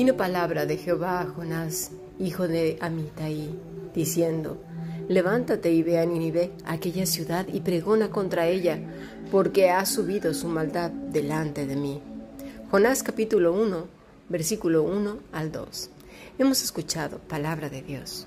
Vino palabra de Jehová a Jonás, hijo de Amitai, diciendo, Levántate y ve a Nínive, aquella ciudad, y pregona contra ella, porque ha subido su maldad delante de mí. Jonás capítulo 1, versículo 1 al 2. Hemos escuchado palabra de Dios.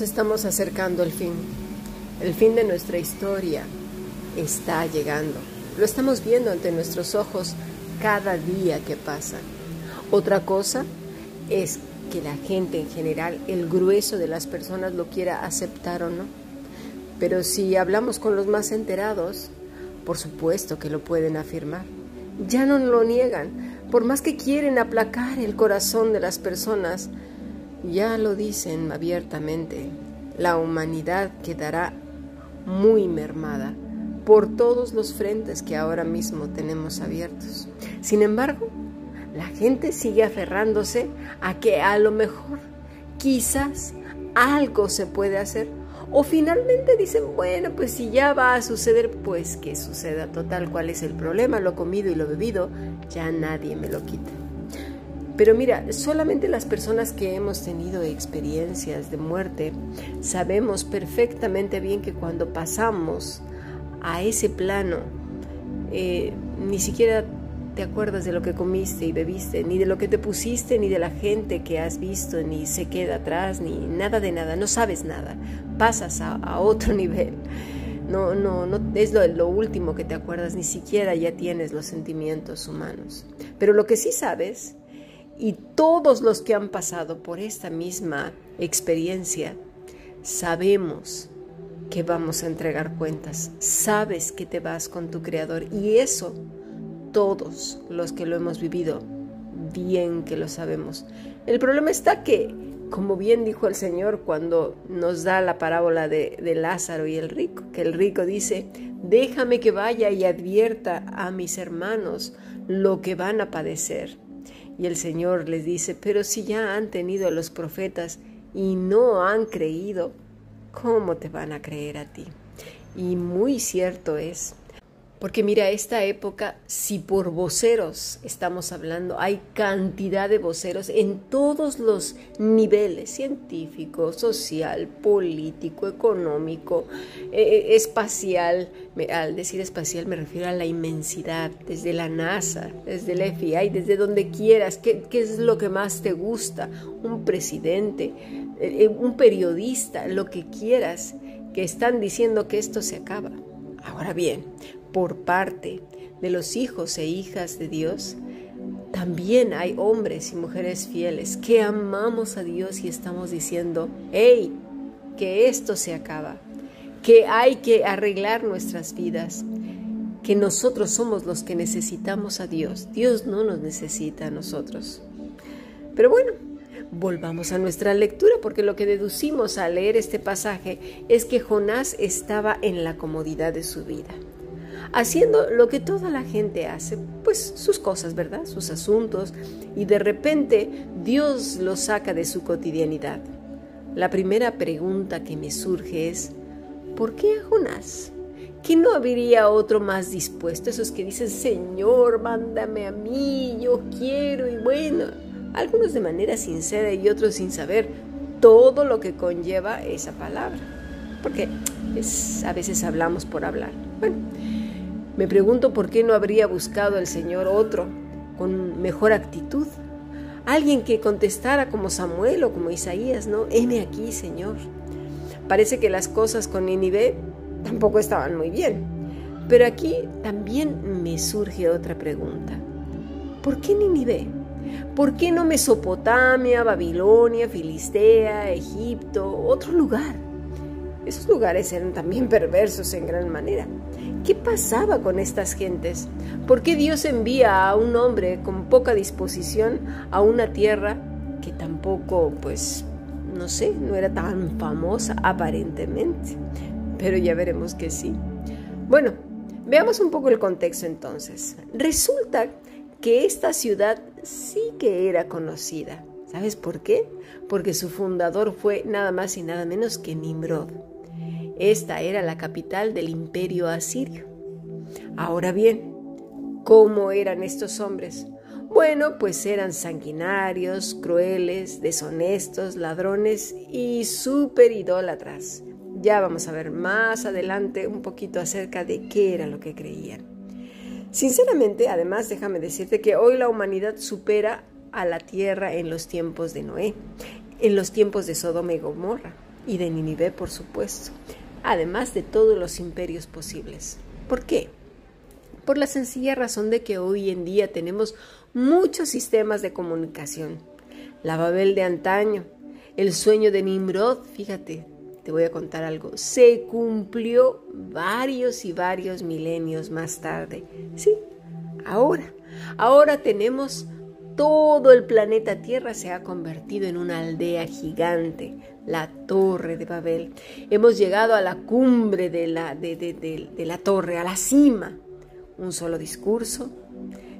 Estamos acercando al fin. El fin de nuestra historia está llegando. Lo estamos viendo ante nuestros ojos cada día que pasa. Otra cosa es que la gente en general, el grueso de las personas lo quiera aceptar o no. Pero si hablamos con los más enterados, por supuesto que lo pueden afirmar. Ya no lo niegan. Por más que quieren aplacar el corazón de las personas, ya lo dicen abiertamente. La humanidad quedará muy mermada por todos los frentes que ahora mismo tenemos abiertos. Sin embargo, la gente sigue aferrándose a que a lo mejor, quizás, algo se puede hacer o finalmente dicen, bueno, pues si ya va a suceder, pues que suceda. Total, ¿cuál es el problema? Lo comido y lo bebido, ya nadie me lo quita. Pero mira, solamente las personas que hemos tenido experiencias de muerte sabemos perfectamente bien que cuando pasamos a ese plano, eh, ni siquiera te acuerdas de lo que comiste y bebiste, ni de lo que te pusiste, ni de la gente que has visto, ni se queda atrás, ni nada de nada, no sabes nada, pasas a, otro nivel. No, no, no es lo, lo último que te acuerdas, ni siquiera ya tienes los sentimientos humanos. Pero lo que sí sabes, y todos los que han pasado por esta misma experiencia, sabemos que vamos a entregar cuentas, sabes que te vas con tu Creador y eso todos los que lo hemos vivido, bien que lo sabemos. El problema está que, como bien dijo el Señor cuando nos da la parábola de, de Lázaro y el rico, que el rico dice, déjame que vaya y advierta a mis hermanos lo que van a padecer. Y el Señor les dice, pero si ya han tenido a los profetas y no han creído, ¿cómo te van a creer a ti? Y muy cierto es. Porque mira, esta época, si por voceros estamos hablando, hay cantidad de voceros en todos los niveles, científico, social, político, económico, eh, eh, espacial. Al decir espacial me refiero a la inmensidad, desde la NASA, desde el FBI, desde donde quieras, qué, es lo que más te gusta, un presidente, eh, un periodista, lo que quieras, que están diciendo que esto se acaba. Ahora bien, por parte de los hijos e hijas de Dios, también hay hombres y mujeres fieles que amamos a Dios y estamos diciendo, hey, que esto se acaba, que hay que arreglar nuestras vidas, que nosotros somos los que necesitamos a Dios. Dios no nos necesita a nosotros. Pero bueno, volvamos a nuestra lectura porque lo que deducimos al leer este pasaje es que Jonás estaba en la comodidad de su vida haciendo lo que toda la gente hace, pues sus cosas, ¿verdad? Sus asuntos, y de repente Dios lo saca de su cotidianidad. La primera pregunta que me surge es, ¿por qué a Jonás? ¿Que no habría otro más dispuesto? Esos que dicen, Señor, mándame a mí, yo quiero, y bueno, algunos de manera sincera y otros sin saber todo lo que conlleva esa palabra. Porque a veces hablamos por hablar. Bueno, me pregunto por qué no habría buscado el Señor otro con mejor actitud. Alguien que contestara como Samuel o como Isaías, ¿no? Heme aquí, Señor. Parece que las cosas con Nínive tampoco estaban muy bien. Pero aquí también me surge otra pregunta. ¿Por qué Nínive? ¿Por qué no Mesopotamia, Babilonia, Filistea, Egipto, otro lugar? Esos lugares eran también perversos en gran manera. ¿Qué pasaba con estas gentes? ¿Por qué Dios envía a un hombre con poca disposición a una tierra que tampoco, pues, no sé, no era tan famosa aparentemente? Pero ya veremos que sí. Bueno, veamos un poco el contexto entonces. Resulta que esta ciudad sí que era conocida. ¿Sabes por qué? Porque su fundador fue nada más y nada menos que Nimrod. Esta era la capital del imperio asirio. Ahora bien, ¿cómo eran estos hombres? Bueno, pues eran sanguinarios, crueles, deshonestos, ladrones y súper idólatras. Ya vamos a ver más adelante un poquito acerca de qué era lo que creían. Sinceramente, además, déjame decirte que hoy la humanidad supera a la tierra en los tiempos de Noé, en los tiempos de Sodoma y Gomorra y de Ninive, por supuesto, además de todos los imperios posibles. ¿Por qué? Por la sencilla razón de que hoy en día tenemos muchos sistemas de comunicación. La Babel de antaño, el sueño de Nimrod, fíjate, te voy a contar algo, se cumplió varios y varios milenios más tarde. Sí, ahora, ahora tenemos todo el planeta Tierra se ha convertido en una aldea gigante, la Torre de Babel. Hemos llegado a la cumbre de la, de, de la torre, a la cima. Un solo discurso,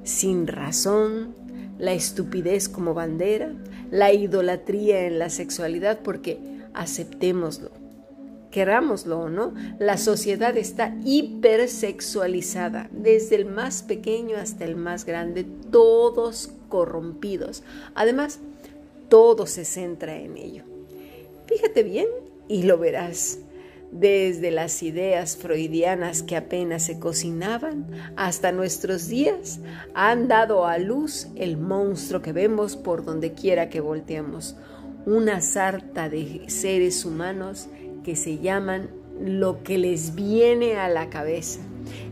sin razón, la estupidez como bandera, la idolatría en la sexualidad, porque aceptémoslo. Querámoslo o no, la sociedad está hipersexualizada, desde el más pequeño hasta el más grande, todos corrompidos. Además, todo se centra en ello. Fíjate bien y lo verás desde las ideas freudianas que apenas se cocinaban hasta nuestros días, han dado a luz el monstruo que vemos por donde quiera que volteemos una sarta de seres humanos que se llaman lo que les viene a la cabeza.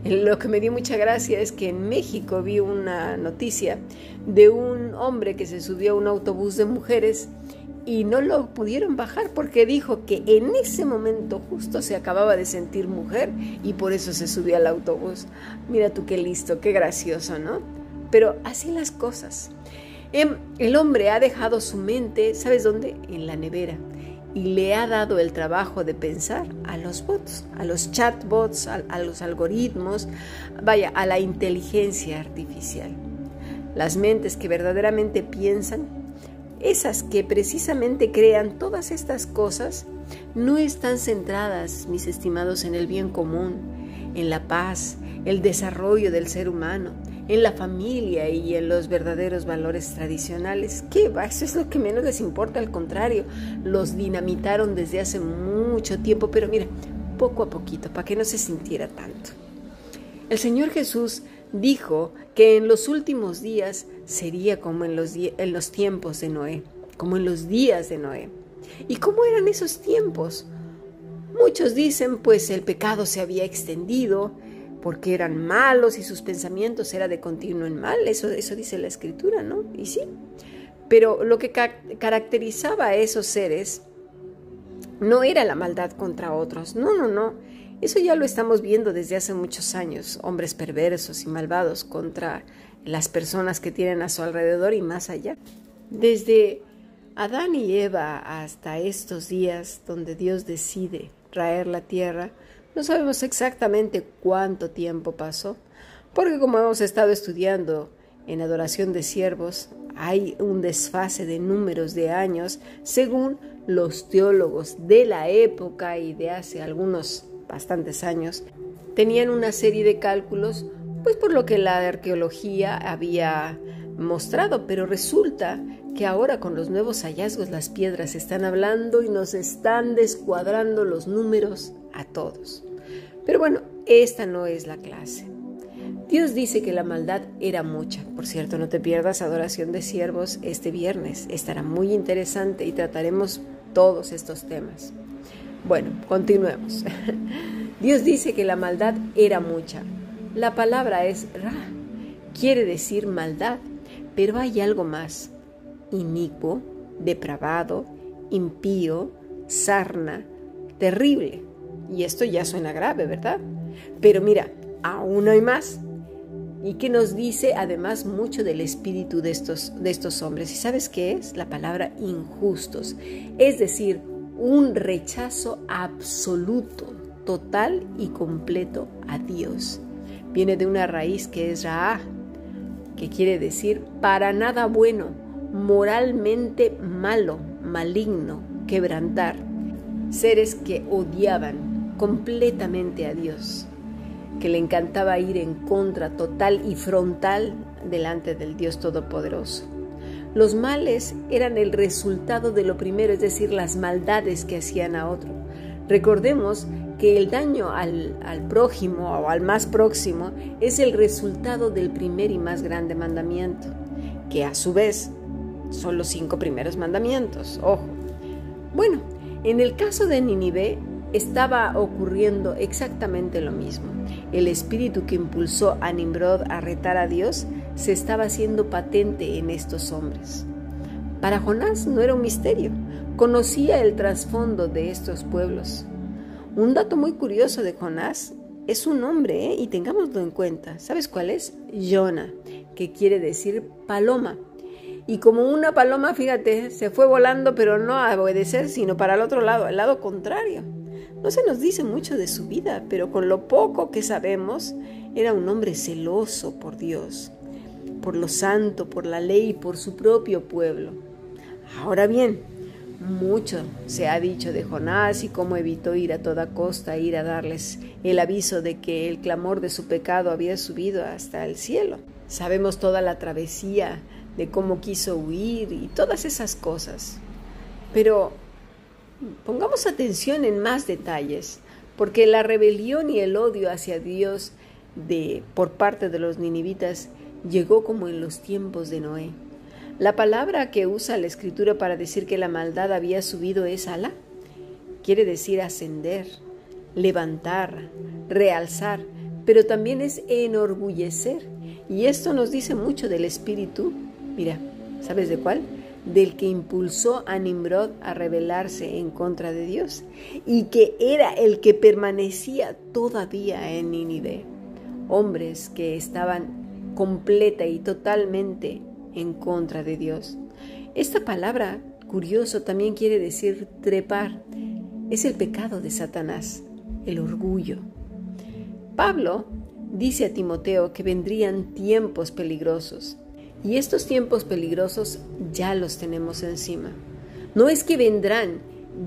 Lo que me dio mucha gracia es que en México vi una noticia de un hombre que se subió a un autobús de mujeres y no lo pudieron bajar porque dijo que en ese momento justo se acababa de sentir mujer y por eso se subió al autobús. Mira tú qué listo, qué gracioso, ¿no? Pero así las cosas. Em, el hombre ha dejado su mente, ¿sabes dónde? En la nevera. Y le ha dado el trabajo de pensar a los bots, a los chatbots, a, los algoritmos, vaya, a la inteligencia artificial. Las mentes que verdaderamente piensan, esas que precisamente crean todas estas cosas, no están centradas, mis estimados, en el bien común, en la paz, el desarrollo del ser humano, en la familia y en los verdaderos valores tradicionales. ¿Qué va? Eso es lo que menos les importa, al contrario, los dinamitaron desde hace mucho tiempo, pero mira, poco a poquito, para que no se sintiera tanto. El Señor Jesús dijo que en los últimos días sería como en los, en los tiempos de Noé, como en los días de Noé. ¿Y cómo eran esos tiempos? Muchos dicen, pues el pecado se había extendido, porque eran malos y sus pensamientos eran de continuo en mal, eso, eso dice la escritura, ¿no? Y sí, pero lo que caracterizaba a esos seres no era la maldad contra otros, no, no, no, eso ya lo estamos viendo desde hace muchos años, hombres perversos y malvados contra las personas que tienen a su alrededor y más allá. Desde Adán y Eva hasta estos días donde Dios decide traer la tierra, no sabemos exactamente cuánto tiempo pasó, porque como hemos estado estudiando en adoración de siervos, hay un desfase de números de años según los teólogos de la época y de hace algunos bastantes años. Tenían una serie de cálculos, pues por lo que la arqueología había mostrado, pero resulta que ahora con los nuevos hallazgos las piedras están hablando y nos están descuadrando los números a todos. Pero bueno, esta no es la clase. Dios dice que la maldad era mucha. Por cierto, no te pierdas adoración de siervos este viernes. Estará muy interesante y trataremos todos estos temas. Bueno, continuemos. Dios dice que la maldad era mucha. La palabra es ra, quiere decir maldad, pero hay algo más. Inicuo, depravado, impío, sarna, terrible. Y esto ya suena grave, ¿verdad? Pero mira, aún hay más. Y que nos dice además mucho del espíritu de estos, de estos hombres. ¿Y sabes qué es? La palabra injustos. Es decir, un rechazo absoluto, total y completo a Dios. Viene de una raíz que es Ra, que quiere decir para nada bueno, moralmente malo, maligno, quebrantar. Seres que odiaban completamente a Dios que le encantaba ir en contra total y frontal delante del Dios Todopoderoso. Los males eran el resultado de lo primero, es decir, las maldades que hacían a otro. Recordemos que el daño al, al, prójimo o al más próximo es el resultado del primer y más grande mandamiento, que a su vez son los cinco primeros mandamientos. Ojo. Bueno, en el caso de Ninive estaba ocurriendo exactamente lo mismo. El espíritu que impulsó a Nimrod a retar a Dios se estaba haciendo patente en estos hombres. Para Jonás no era un misterio, conocía el trasfondo de estos pueblos. Un dato muy curioso de Jonás es un nombre, ¿eh? y tengámoslo en cuenta. ¿Sabes cuál es? Jonah, que quiere decir paloma. Y como una paloma, fíjate, se fue volando, pero no a obedecer, sino para el otro lado, al lado contrario. No se nos dice mucho de su vida, pero con lo poco que sabemos, era un hombre celoso por Dios, por lo santo, por la ley, por su propio pueblo. Ahora bien, mucho se ha dicho de Jonás y cómo evitó ir a toda costa, ir a darles el aviso de que el clamor de su pecado había subido hasta el cielo. Sabemos toda la travesía de cómo quiso huir y todas esas cosas. Pero Pongamos atención en más detalles, porque la rebelión y el odio hacia Dios de por parte de los ninivitas llegó como en los tiempos de Noé. La palabra que usa la escritura para decir que la maldad había subido es ala. Quiere decir ascender, levantar, realzar, pero también es enorgullecer. Y esto nos dice mucho del espíritu. Mira, ¿sabes de cuál? Del que impulsó a Nimrod a rebelarse en contra de Dios y que era el que permanecía todavía en Nínive. Hombres que estaban completa y totalmente en contra de Dios. Esta palabra, curioso, también quiere decir trepar. Es el pecado de Satanás, el orgullo. Pablo dice a Timoteo que vendrían tiempos peligrosos y estos tiempos peligrosos ya los tenemos encima. No es que vendrán,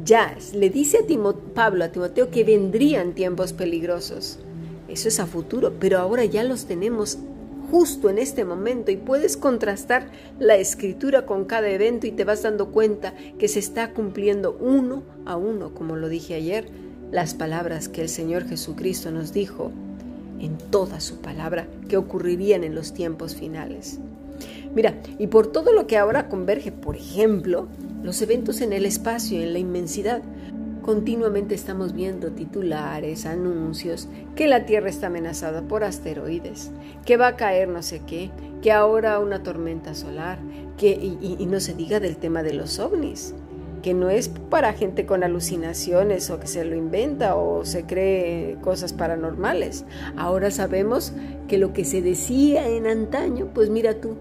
ya. Le dice a Pablo a Timoteo que vendrían tiempos peligrosos. Eso es a futuro, pero ahora ya los tenemos justo en este momento y puedes contrastar la escritura con cada evento y te vas dando cuenta que se está cumpliendo uno a uno, como lo dije ayer, las palabras que el Señor Jesucristo nos dijo en toda su palabra que ocurrirían en los tiempos finales. Mira, y por todo lo que ahora converge, por ejemplo, los eventos en el espacio, en la inmensidad, continuamente estamos viendo titulares, anuncios, que la Tierra está amenazada por asteroides, que va a caer no sé qué, que ahora una tormenta solar, que, y, y no se diga del tema de los ovnis que no es para gente con alucinaciones o que se lo inventa o se cree cosas paranormales. Ahora sabemos que lo que se decía en antaño, pues mira tú,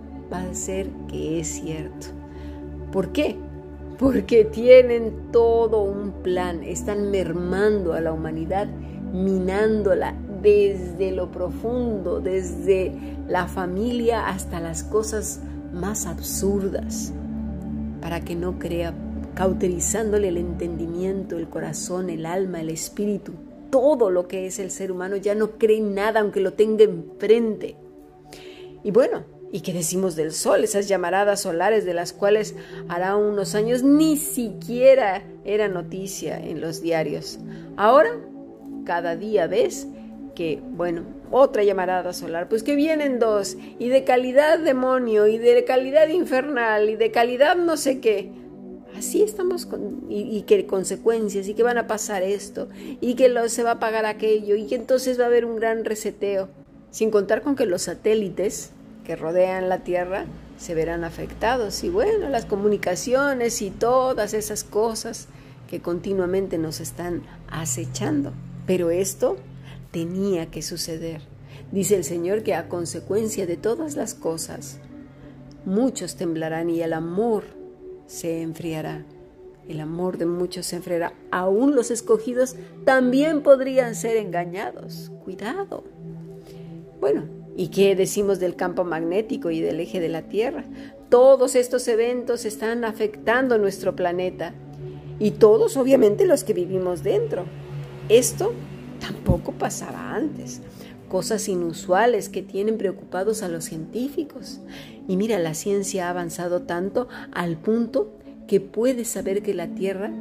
ser que es cierto. ¿Por qué? Porque tienen todo un plan, están mermando a la humanidad, minándola desde lo profundo, desde la familia hasta las cosas más absurdas, para que no crea, cauterizándole el entendimiento, el corazón, el alma, el espíritu, todo lo que es el ser humano, ya no cree nada aunque lo tenga enfrente. Y bueno, ¿Y qué decimos del sol? Esas llamaradas solares de las cuales hará unos años ni siquiera era noticia en los diarios. Ahora, cada día ves que, bueno, otra llamarada solar, pues que vienen dos, y de calidad demonio, y de calidad infernal, y de calidad no sé qué. Así estamos con, y, qué consecuencias y que van a pasar esto y que se va a pagar aquello y que entonces va a haber un gran reseteo, sin contar con que los satélites que rodean la Tierra se verán afectados y bueno, las comunicaciones y todas esas cosas que continuamente nos están acechando. Pero esto tenía que suceder. Dice el Señor que a consecuencia de todas las cosas, muchos temblarán y el amor se enfriará. El amor de muchos se enfriará. Aún los escogidos también podrían ser engañados. Cuidado. Bueno, ¿y qué decimos del campo magnético y del eje de la Tierra? Todos estos eventos están afectando nuestro planeta y todos obviamente los que vivimos dentro. Esto tampoco pasaba antes. Cosas inusuales que tienen preocupados a los científicos. Y mira, la ciencia ha avanzado tanto al punto que puede saber que la Tierra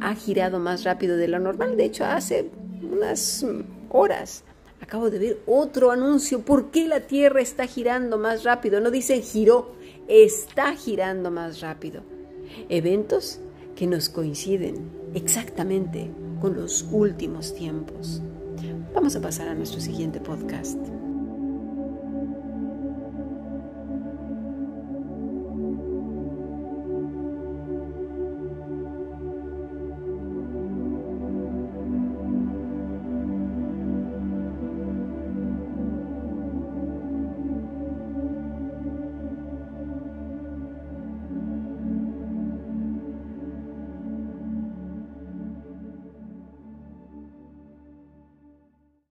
ha girado más rápido de lo normal. De hecho, hace unas horas acabo de ver otro anuncio. ¿Por qué la Tierra está girando más rápido? No dicen giró, está girando más rápido. Eventos que nos coinciden exactamente con los últimos tiempos. Vamos a pasar a nuestro siguiente podcast.